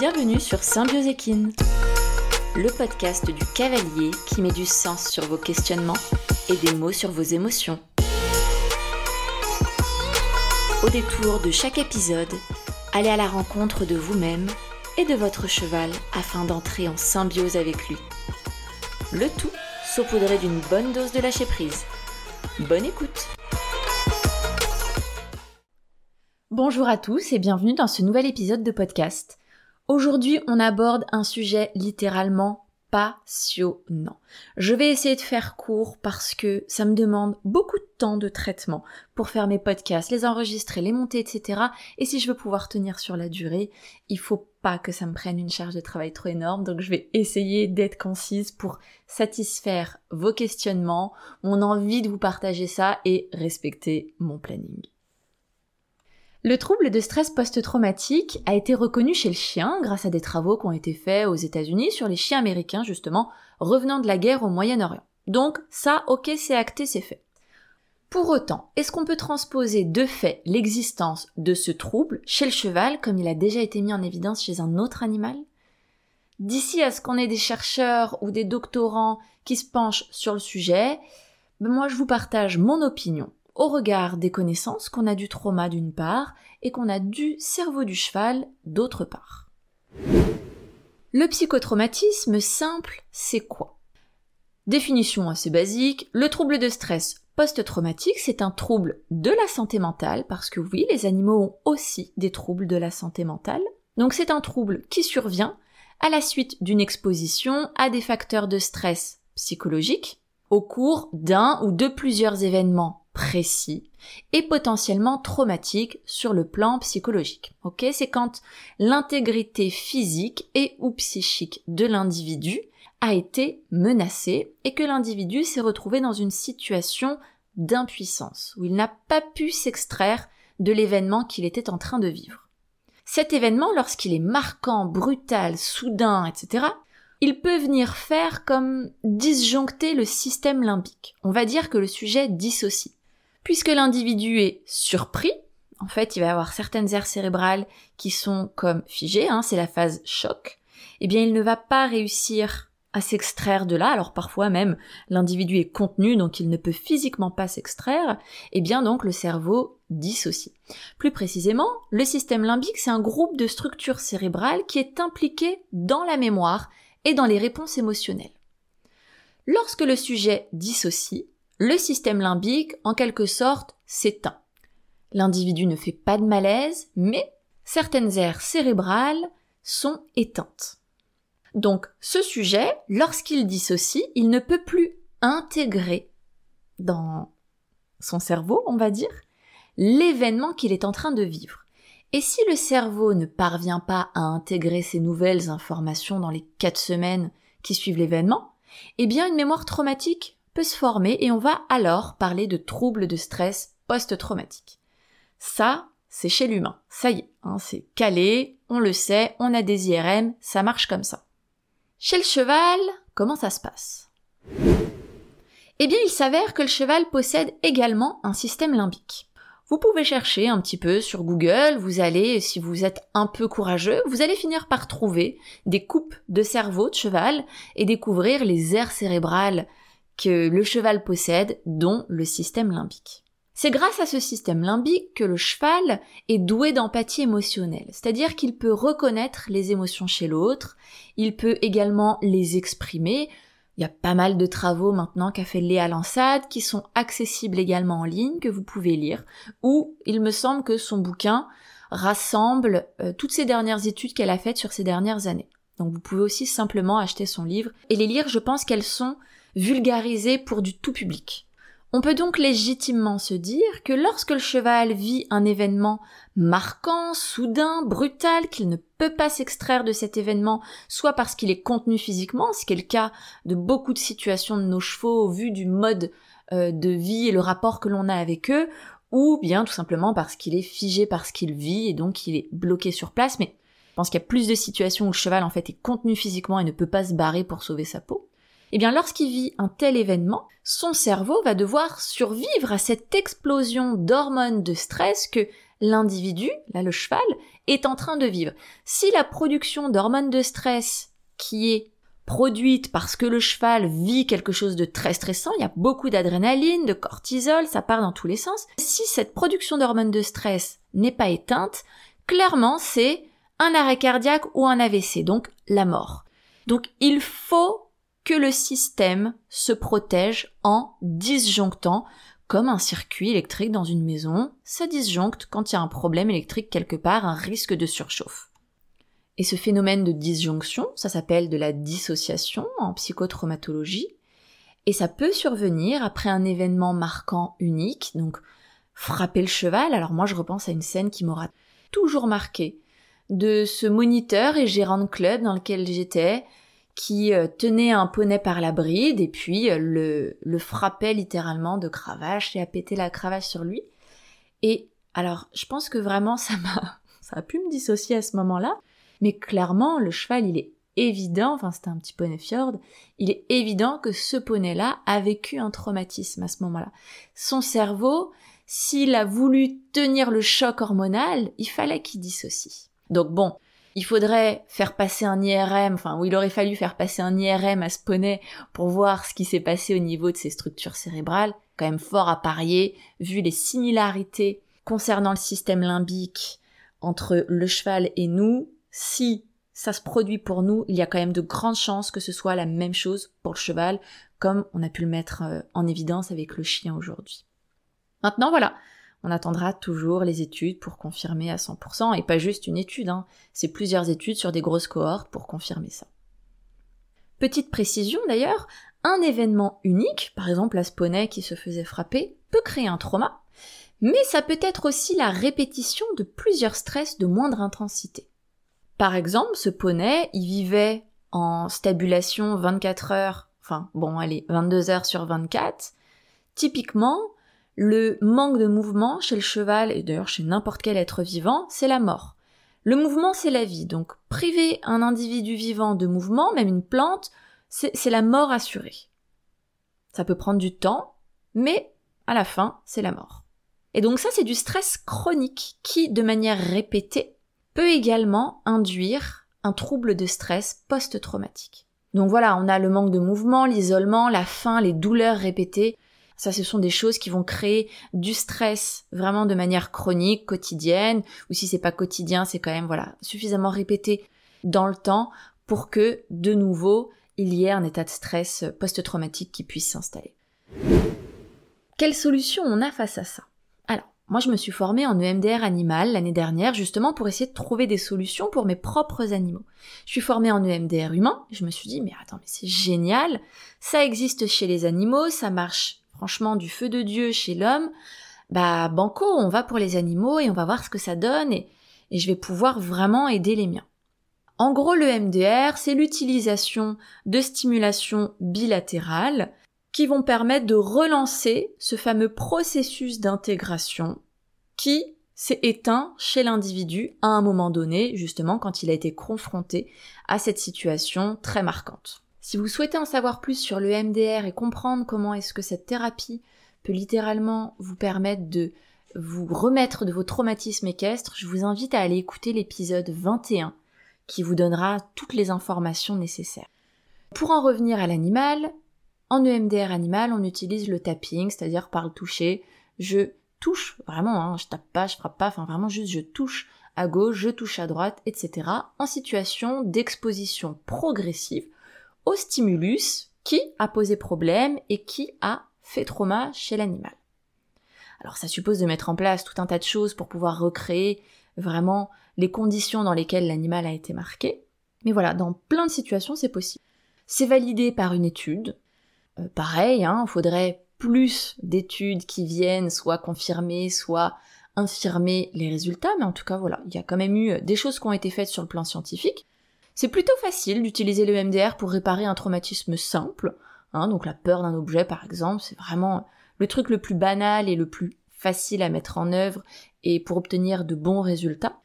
Bienvenue sur Symbiose Équine, le podcast du cavalier qui met du sens sur vos questionnements et des mots sur vos émotions. Au détour de chaque épisode, allez à la rencontre de vous-même et de votre cheval afin d'entrer en symbiose avec lui. Le tout saupoudré d'une bonne dose de lâcher prise. Bonne écoute Bonjour à tous et bienvenue dans ce nouvel épisode de podcast. Aujourd'hui, on aborde un sujet littéralement passionnant. Je vais essayer de faire court parce que ça me demande beaucoup de temps de traitement pour faire mes podcasts, les enregistrer, les monter, etc. Et si je veux pouvoir tenir sur la durée, il faut pas que ça me prenne une charge de travail trop énorme. Donc je vais essayer d'être concise pour satisfaire vos questionnements, mon envie de vous partager ça et respecter mon planning. Le trouble de stress post-traumatique a été reconnu chez le chien grâce à des travaux qui ont été faits aux États-Unis sur les chiens américains justement revenant de la guerre au Moyen-Orient. Donc ça, ok, c'est acté, c'est fait. Pour autant, est-ce qu'on peut transposer de fait l'existence de ce trouble chez le cheval comme il a déjà été mis en évidence chez un autre animal? D'ici à ce qu'on ait des chercheurs ou des doctorants qui se penchent sur le sujet, ben moi je vous partage mon opinion au regard des connaissances qu'on a du trauma d'une part et qu'on a du cerveau du cheval d'autre part. Le psychotraumatisme simple, c'est quoi? Définition assez basique, le trouble de stress post-traumatique, c'est un trouble de la santé mentale, parce que oui, les animaux ont aussi des troubles de la santé mentale. Donc c'est un trouble qui survient à la suite d'une exposition à des facteurs de stress psychologiques au cours d'un ou de plusieurs événements précis et potentiellement traumatique sur le plan psychologique. Ok, c'est quand l'intégrité physique et ou psychique de l'individu a été menacée et que l'individu s'est retrouvé dans une situation d'impuissance où il n'a pas pu s'extraire de l'événement qu'il était en train de vivre. Cet événement, lorsqu'il est marquant, brutal, soudain, etc., il peut venir faire comme disjoncter le système limbique. On va dire que le sujet dissocie. Puisque l'individu est surpris, en fait, il va avoir certaines aires cérébrales qui sont comme figées, hein, c'est la phase choc, eh bien, il ne va pas réussir à s'extraire de là, alors parfois même l'individu est contenu, donc il ne peut physiquement pas s'extraire, eh bien donc le cerveau dissocie. Plus précisément, le système limbique, c'est un groupe de structures cérébrales qui est impliqué dans la mémoire et dans les réponses émotionnelles. Lorsque le sujet dissocie, le système limbique, en quelque sorte, s'éteint. L'individu ne fait pas de malaise, mais certaines aires cérébrales sont éteintes. Donc, ce sujet, lorsqu'il dissocie, il ne peut plus intégrer dans son cerveau, on va dire, l'événement qu'il est en train de vivre. Et si le cerveau ne parvient pas à intégrer ces nouvelles informations dans les quatre semaines qui suivent l'événement, eh bien une mémoire traumatique peut se former et on va alors parler de troubles de stress post-traumatique. Ça, c'est chez l'humain. Ça y est, hein, c'est calé, on le sait, on a des IRM, ça marche comme ça. Chez le cheval, comment ça se passe? Eh bien, il s'avère que le cheval possède également un système limbique. Vous pouvez chercher un petit peu sur Google, vous allez, si vous êtes un peu courageux, vous allez finir par trouver des coupes de cerveau de cheval et découvrir les aires cérébrales que le cheval possède, dont le système limbique. C'est grâce à ce système limbique que le cheval est doué d'empathie émotionnelle, c'est-à-dire qu'il peut reconnaître les émotions chez l'autre, il peut également les exprimer. Il y a pas mal de travaux maintenant qu'a fait Léa Lansade qui sont accessibles également en ligne, que vous pouvez lire, ou il me semble que son bouquin rassemble euh, toutes ces dernières études qu'elle a faites sur ces dernières années. Donc vous pouvez aussi simplement acheter son livre et les lire, je pense qu'elles sont vulgarisé pour du tout public. On peut donc légitimement se dire que lorsque le cheval vit un événement marquant, soudain, brutal, qu'il ne peut pas s'extraire de cet événement, soit parce qu'il est contenu physiquement, ce qui est le cas de beaucoup de situations de nos chevaux au vu du mode euh, de vie et le rapport que l'on a avec eux, ou bien tout simplement parce qu'il est figé parce qu'il vit et donc il est bloqué sur place, mais je pense qu'il y a plus de situations où le cheval en fait est contenu physiquement et ne peut pas se barrer pour sauver sa peau eh bien lorsqu'il vit un tel événement, son cerveau va devoir survivre à cette explosion d'hormones de stress que l'individu, là le cheval, est en train de vivre. Si la production d'hormones de stress qui est produite parce que le cheval vit quelque chose de très stressant, il y a beaucoup d'adrénaline, de cortisol, ça part dans tous les sens. Si cette production d'hormones de stress n'est pas éteinte, clairement c'est un arrêt cardiaque ou un AVC, donc la mort. Donc il faut que le système se protège en disjonctant comme un circuit électrique dans une maison, ça disjoncte quand il y a un problème électrique quelque part, un risque de surchauffe. Et ce phénomène de disjonction, ça s'appelle de la dissociation en psychotraumatologie, et ça peut survenir après un événement marquant unique, donc frapper le cheval. Alors moi je repense à une scène qui m'aura toujours marqué, de ce moniteur et gérant de club dans lequel j'étais, qui euh, tenait un poney par la bride et puis euh, le, le frappait littéralement de cravache et a pété la cravache sur lui. Et alors je pense que vraiment ça m'a ça a pu me dissocier à ce moment-là, mais clairement, le cheval, il est évident, enfin c'était un petit poney fjord, il est évident que ce poney-là a vécu un traumatisme à ce moment-là. Son cerveau, s'il a voulu tenir le choc hormonal, il fallait qu'il dissocie. Donc bon, il faudrait faire passer un IRM, enfin, ou il aurait fallu faire passer un IRM à ce poney pour voir ce qui s'est passé au niveau de ses structures cérébrales, quand même fort à parier, vu les similarités concernant le système limbique entre le cheval et nous, si ça se produit pour nous, il y a quand même de grandes chances que ce soit la même chose pour le cheval, comme on a pu le mettre euh, en évidence avec le chien aujourd'hui. Maintenant voilà, on attendra toujours les études pour confirmer à 100%, et pas juste une étude, hein. c'est plusieurs études sur des grosses cohortes pour confirmer ça. Petite précision d'ailleurs, un événement unique, par exemple la sponey qui se faisait frapper, peut créer un trauma, mais ça peut être aussi la répétition de plusieurs stress de moindre intensité. Par exemple, ce poney, il vivait en stabulation 24 heures, enfin bon, allez, 22 heures sur 24. Typiquement, le manque de mouvement chez le cheval, et d'ailleurs chez n'importe quel être vivant, c'est la mort. Le mouvement, c'est la vie. Donc, priver un individu vivant de mouvement, même une plante, c'est la mort assurée. Ça peut prendre du temps, mais à la fin, c'est la mort. Et donc ça, c'est du stress chronique qui, de manière répétée, peut également induire un trouble de stress post-traumatique. Donc voilà, on a le manque de mouvement, l'isolement, la faim, les douleurs répétées. Ça, ce sont des choses qui vont créer du stress vraiment de manière chronique, quotidienne, ou si c'est pas quotidien, c'est quand même, voilà, suffisamment répété dans le temps pour que, de nouveau, il y ait un état de stress post-traumatique qui puisse s'installer. Quelle solution on a face à ça? Moi, je me suis formée en EMDR animal l'année dernière justement pour essayer de trouver des solutions pour mes propres animaux. Je suis formée en EMDR humain, je me suis dit mais attends mais c'est génial, ça existe chez les animaux, ça marche franchement du feu de Dieu chez l'homme. Bah banco, on va pour les animaux et on va voir ce que ça donne et, et je vais pouvoir vraiment aider les miens. En gros, le MDR, c'est l'utilisation de stimulation bilatérale qui vont permettre de relancer ce fameux processus d'intégration qui s'est éteint chez l'individu à un moment donné, justement quand il a été confronté à cette situation très marquante. Si vous souhaitez en savoir plus sur le MDR et comprendre comment est-ce que cette thérapie peut littéralement vous permettre de vous remettre de vos traumatismes équestres, je vous invite à aller écouter l'épisode 21 qui vous donnera toutes les informations nécessaires. Pour en revenir à l'animal, en EMDR animal, on utilise le tapping, c'est-à-dire par le toucher. Je touche, vraiment, hein, je tape pas, je frappe pas, enfin vraiment juste je touche à gauche, je touche à droite, etc. en situation d'exposition progressive stimulus qui a posé problème et qui a fait trauma chez l'animal. Alors ça suppose de mettre en place tout un tas de choses pour pouvoir recréer vraiment les conditions dans lesquelles l'animal a été marqué. Mais voilà, dans plein de situations, c'est possible. C'est validé par une étude, euh, pareil, hein, il faudrait plus d'études qui viennent soit confirmer, soit infirmer les résultats, mais en tout cas voilà, il y a quand même eu des choses qui ont été faites sur le plan scientifique. C'est plutôt facile d'utiliser le MDR pour réparer un traumatisme simple, hein, donc la peur d'un objet par exemple, c'est vraiment le truc le plus banal et le plus facile à mettre en œuvre et pour obtenir de bons résultats.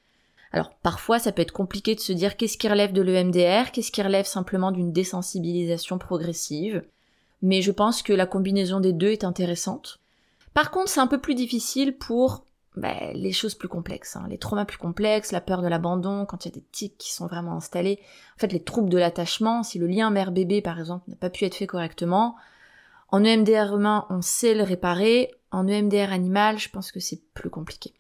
Alors parfois ça peut être compliqué de se dire qu'est-ce qui relève de l'EMDR, qu'est-ce qui relève simplement d'une désensibilisation progressive mais je pense que la combinaison des deux est intéressante. Par contre, c'est un peu plus difficile pour bah, les choses plus complexes, hein. les traumas plus complexes, la peur de l'abandon, quand il y a des tics qui sont vraiment installés, en fait les troubles de l'attachement, si le lien mère-bébé par exemple n'a pas pu être fait correctement, en EMDR humain on sait le réparer, en EMDR animal je pense que c'est plus compliqué.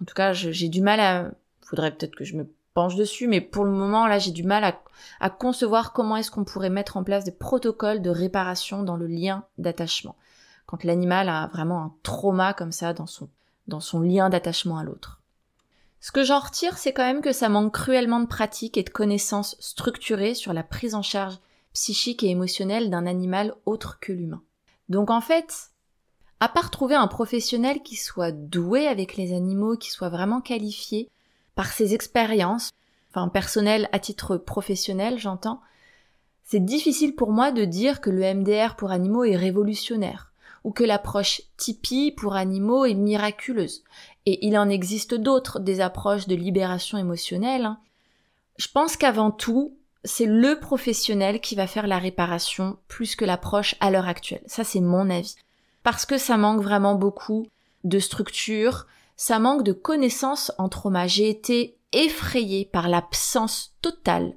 En tout cas j'ai du mal à... Faudrait peut-être que je me penche dessus, mais pour le moment là j'ai du mal à, à concevoir comment est-ce qu'on pourrait mettre en place des protocoles de réparation dans le lien d'attachement. Quand l'animal a vraiment un trauma comme ça dans son dans son lien d'attachement à l'autre. Ce que j'en retire, c'est quand même que ça manque cruellement de pratique et de connaissances structurées sur la prise en charge psychique et émotionnelle d'un animal autre que l'humain. Donc en fait, à part trouver un professionnel qui soit doué avec les animaux, qui soit vraiment qualifié par ses expériences, enfin personnelles à titre professionnel, j'entends, c'est difficile pour moi de dire que le MDR pour animaux est révolutionnaire ou que l'approche Tipeee pour animaux est miraculeuse. Et il en existe d'autres, des approches de libération émotionnelle. Hein. Je pense qu'avant tout, c'est le professionnel qui va faire la réparation plus que l'approche à l'heure actuelle. Ça, c'est mon avis. Parce que ça manque vraiment beaucoup de structure, ça manque de connaissances en trauma. J'ai été effrayée par l'absence totale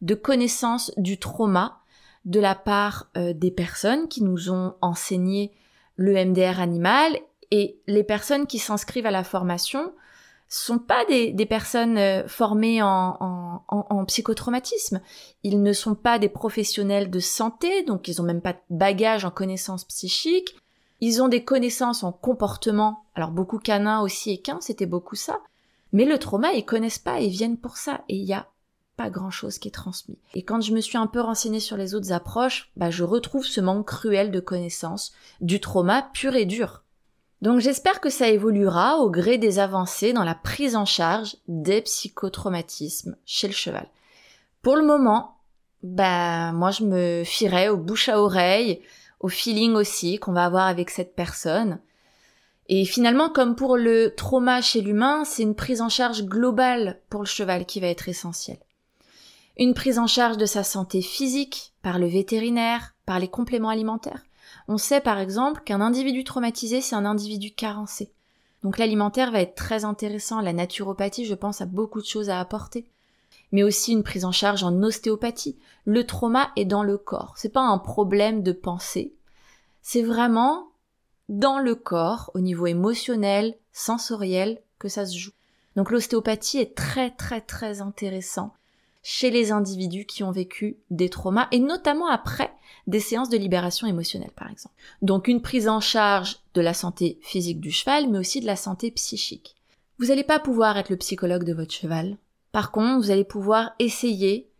de connaissances du trauma de la part euh, des personnes qui nous ont enseigné le MDR animal et les personnes qui s'inscrivent à la formation sont pas des, personnes euh, formées en, psychotraumatisme. Ils ne sont pas des professionnels de santé, donc ils ont même pas de bagage en connaissances psychiques. Ils ont des connaissances en comportement. Alors beaucoup canins aussi et c'était beaucoup ça. Mais le trauma, ils connaissent pas, ils viennent pour ça. Et il y a pas grand chose qui est transmis. Et quand je me suis un peu renseignée sur les autres approches, bah, je retrouve ce manque cruel de connaissances du trauma pur et dur. Donc j'espère que ça évoluera au gré des avancées dans la prise en charge des psychotraumatismes chez le cheval. Pour le moment, bah, moi je me fierai au bouche à oreille, au feeling aussi qu'on va avoir avec cette personne. Et finalement, comme pour le trauma chez l'humain, c'est une prise en charge globale pour le cheval qui va être essentielle une prise en charge de sa santé physique par le vétérinaire, par les compléments alimentaires. On sait par exemple qu'un individu traumatisé, c'est un individu carencé. Donc l'alimentaire va être très intéressant, la naturopathie, je pense, a beaucoup de choses à apporter. Mais aussi une prise en charge en ostéopathie. Le trauma est dans le corps. C'est pas un problème de pensée. C'est vraiment dans le corps, au niveau émotionnel, sensoriel, que ça se joue. Donc l'ostéopathie est très très très intéressant chez les individus qui ont vécu des traumas et notamment après des séances de libération émotionnelle par exemple. Donc une prise en charge de la santé physique du cheval mais aussi de la santé psychique. Vous n'allez pas pouvoir être le psychologue de votre cheval. Par contre, vous allez pouvoir essayer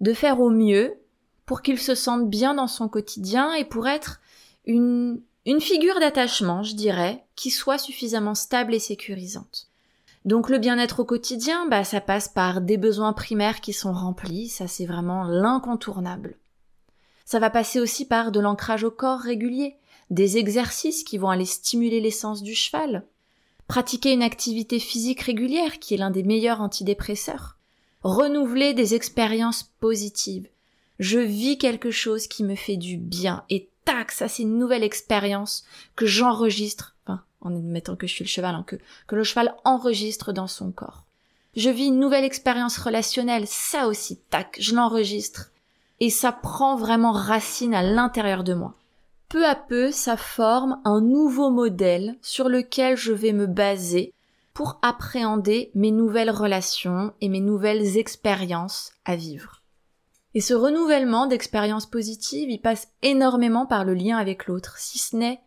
de faire au mieux pour qu'il se sente bien dans son quotidien et pour être une, une figure d'attachement, je dirais, qui soit suffisamment stable et sécurisante. Donc le bien-être au quotidien, bah, ça passe par des besoins primaires qui sont remplis, ça c'est vraiment l'incontournable. Ça va passer aussi par de l'ancrage au corps régulier, des exercices qui vont aller stimuler l'essence du cheval, pratiquer une activité physique régulière qui est l'un des meilleurs antidépresseurs, renouveler des expériences positives. Je vis quelque chose qui me fait du bien et tac, ça c'est une nouvelle expérience que j'enregistre en admettant que je suis le cheval, hein, que, que le cheval enregistre dans son corps. Je vis une nouvelle expérience relationnelle, ça aussi, tac, je l'enregistre. Et ça prend vraiment racine à l'intérieur de moi. Peu à peu, ça forme un nouveau modèle sur lequel je vais me baser pour appréhender mes nouvelles relations et mes nouvelles expériences à vivre. Et ce renouvellement d'expériences positives, il passe énormément par le lien avec l'autre, si ce n'est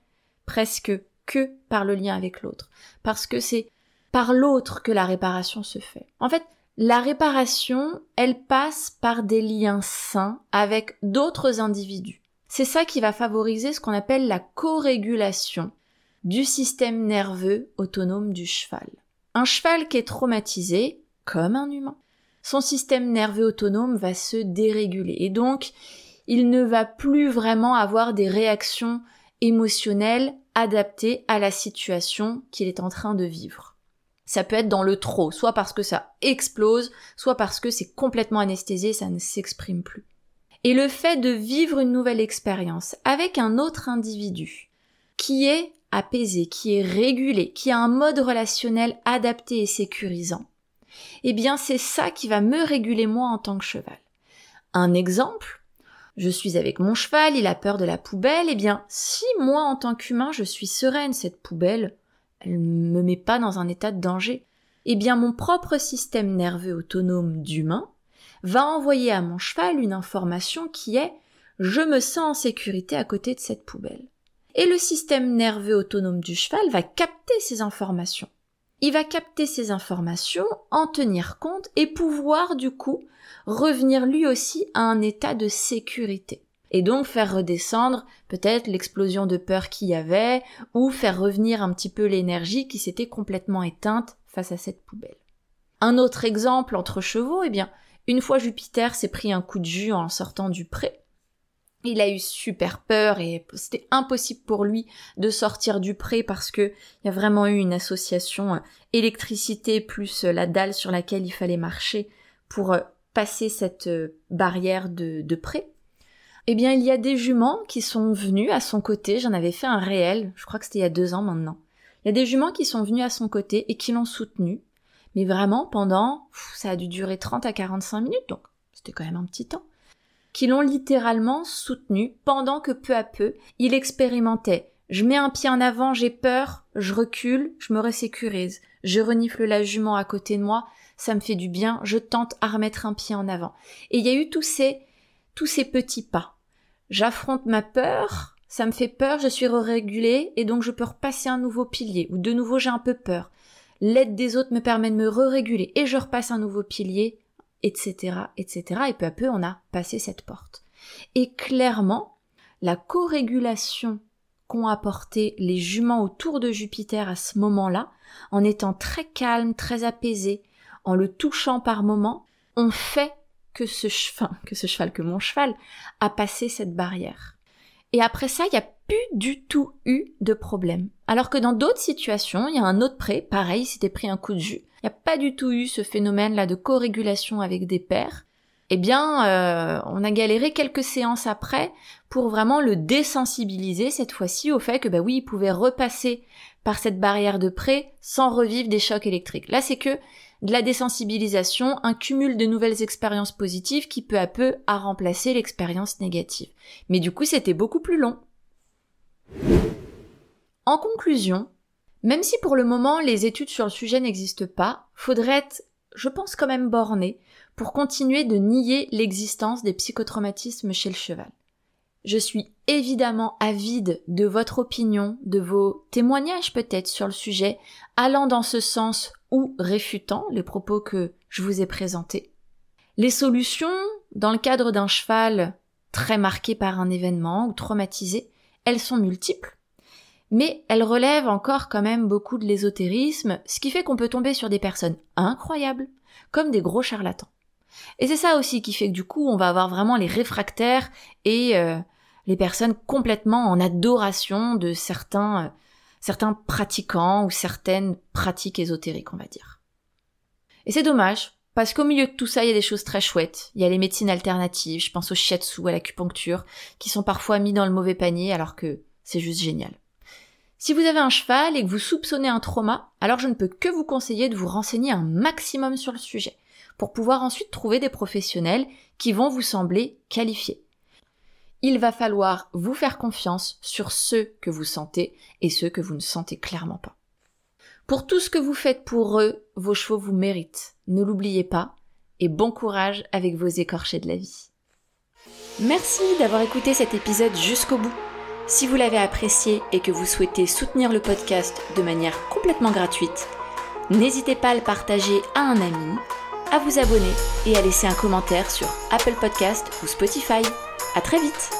presque que par le lien avec l'autre. Parce que c'est par l'autre que la réparation se fait. En fait, la réparation, elle passe par des liens sains avec d'autres individus. C'est ça qui va favoriser ce qu'on appelle la co-régulation du système nerveux autonome du cheval. Un cheval qui est traumatisé, comme un humain, son système nerveux autonome va se déréguler et donc il ne va plus vraiment avoir des réactions émotionnelles adapté à la situation qu'il est en train de vivre. Ça peut être dans le trop, soit parce que ça explose, soit parce que c'est complètement anesthésié, ça ne s'exprime plus. Et le fait de vivre une nouvelle expérience avec un autre individu, qui est apaisé, qui est régulé, qui a un mode relationnel adapté et sécurisant, eh bien c'est ça qui va me réguler moi en tant que cheval. Un exemple, je suis avec mon cheval, il a peur de la poubelle, eh bien si moi en tant qu'humain je suis sereine, cette poubelle, elle me met pas dans un état de danger, eh bien mon propre système nerveux autonome d'humain va envoyer à mon cheval une information qui est je me sens en sécurité à côté de cette poubelle. Et le système nerveux autonome du cheval va capter ces informations. Il va capter ces informations, en tenir compte et pouvoir du coup revenir lui aussi à un état de sécurité. Et donc faire redescendre peut-être l'explosion de peur qu'il y avait ou faire revenir un petit peu l'énergie qui s'était complètement éteinte face à cette poubelle. Un autre exemple entre chevaux, eh bien, une fois Jupiter s'est pris un coup de jus en sortant du pré, il a eu super peur et c'était impossible pour lui de sortir du pré parce que il y a vraiment eu une association euh, électricité plus euh, la dalle sur laquelle il fallait marcher pour euh, passer cette barrière de, de pré. Eh bien, il y a des juments qui sont venus à son côté. J'en avais fait un réel. Je crois que c'était il y a deux ans maintenant. Il y a des juments qui sont venus à son côté et qui l'ont soutenu. Mais vraiment, pendant, ça a dû durer 30 à 45 minutes, donc c'était quand même un petit temps qui l'ont littéralement soutenu pendant que peu à peu il expérimentait. Je mets un pied en avant, j'ai peur, je recule, je me resécurise. Je renifle la jument à côté de moi, ça me fait du bien, je tente à remettre un pied en avant. Et il y a eu tous ces, tous ces petits pas. J'affronte ma peur, ça me fait peur, je suis régulée et donc je peux repasser un nouveau pilier, ou de nouveau j'ai un peu peur. L'aide des autres me permet de me re-réguler et je repasse un nouveau pilier, etc., etc. Et peu à peu, on a passé cette porte. Et clairement, la co-régulation qu'ont apporté les juments autour de Jupiter à ce moment-là, en étant très calme, très apaisé, en le touchant par moments, ont fait que ce cheval, que ce cheval, que mon cheval, a passé cette barrière. Et après ça, il n'y a plus du tout eu de problème. Alors que dans d'autres situations, il y a un autre prêt, pareil, s'était pris un coup de jus, il n'y a pas du tout eu ce phénomène-là de co-régulation avec des pairs, eh bien, euh, on a galéré quelques séances après pour vraiment le désensibiliser cette fois-ci au fait que, bah oui, il pouvait repasser par cette barrière de près sans revivre des chocs électriques. Là, c'est que de la désensibilisation, un cumul de nouvelles expériences positives qui peu à peu a remplacé l'expérience négative. Mais du coup, c'était beaucoup plus long. En conclusion, même si pour le moment les études sur le sujet n'existent pas, faudrait être, je pense quand même borné pour continuer de nier l'existence des psychotraumatismes chez le cheval. Je suis évidemment avide de votre opinion, de vos témoignages peut-être sur le sujet, allant dans ce sens ou réfutant les propos que je vous ai présentés. Les solutions, dans le cadre d'un cheval très marqué par un événement ou traumatisé, elles sont multiples mais elle relève encore quand même beaucoup de l'ésotérisme, ce qui fait qu'on peut tomber sur des personnes incroyables, comme des gros charlatans. Et c'est ça aussi qui fait que du coup, on va avoir vraiment les réfractaires et euh, les personnes complètement en adoration de certains, euh, certains pratiquants ou certaines pratiques ésotériques, on va dire. Et c'est dommage, parce qu'au milieu de tout ça, il y a des choses très chouettes. Il y a les médecines alternatives, je pense au shiatsu, à l'acupuncture, qui sont parfois mis dans le mauvais panier alors que c'est juste génial. Si vous avez un cheval et que vous soupçonnez un trauma, alors je ne peux que vous conseiller de vous renseigner un maximum sur le sujet, pour pouvoir ensuite trouver des professionnels qui vont vous sembler qualifiés. Il va falloir vous faire confiance sur ceux que vous sentez et ceux que vous ne sentez clairement pas. Pour tout ce que vous faites pour eux, vos chevaux vous méritent. Ne l'oubliez pas et bon courage avec vos écorchés de la vie. Merci d'avoir écouté cet épisode jusqu'au bout. Si vous l'avez apprécié et que vous souhaitez soutenir le podcast de manière complètement gratuite, n'hésitez pas à le partager à un ami, à vous abonner et à laisser un commentaire sur Apple Podcast ou Spotify. À très vite!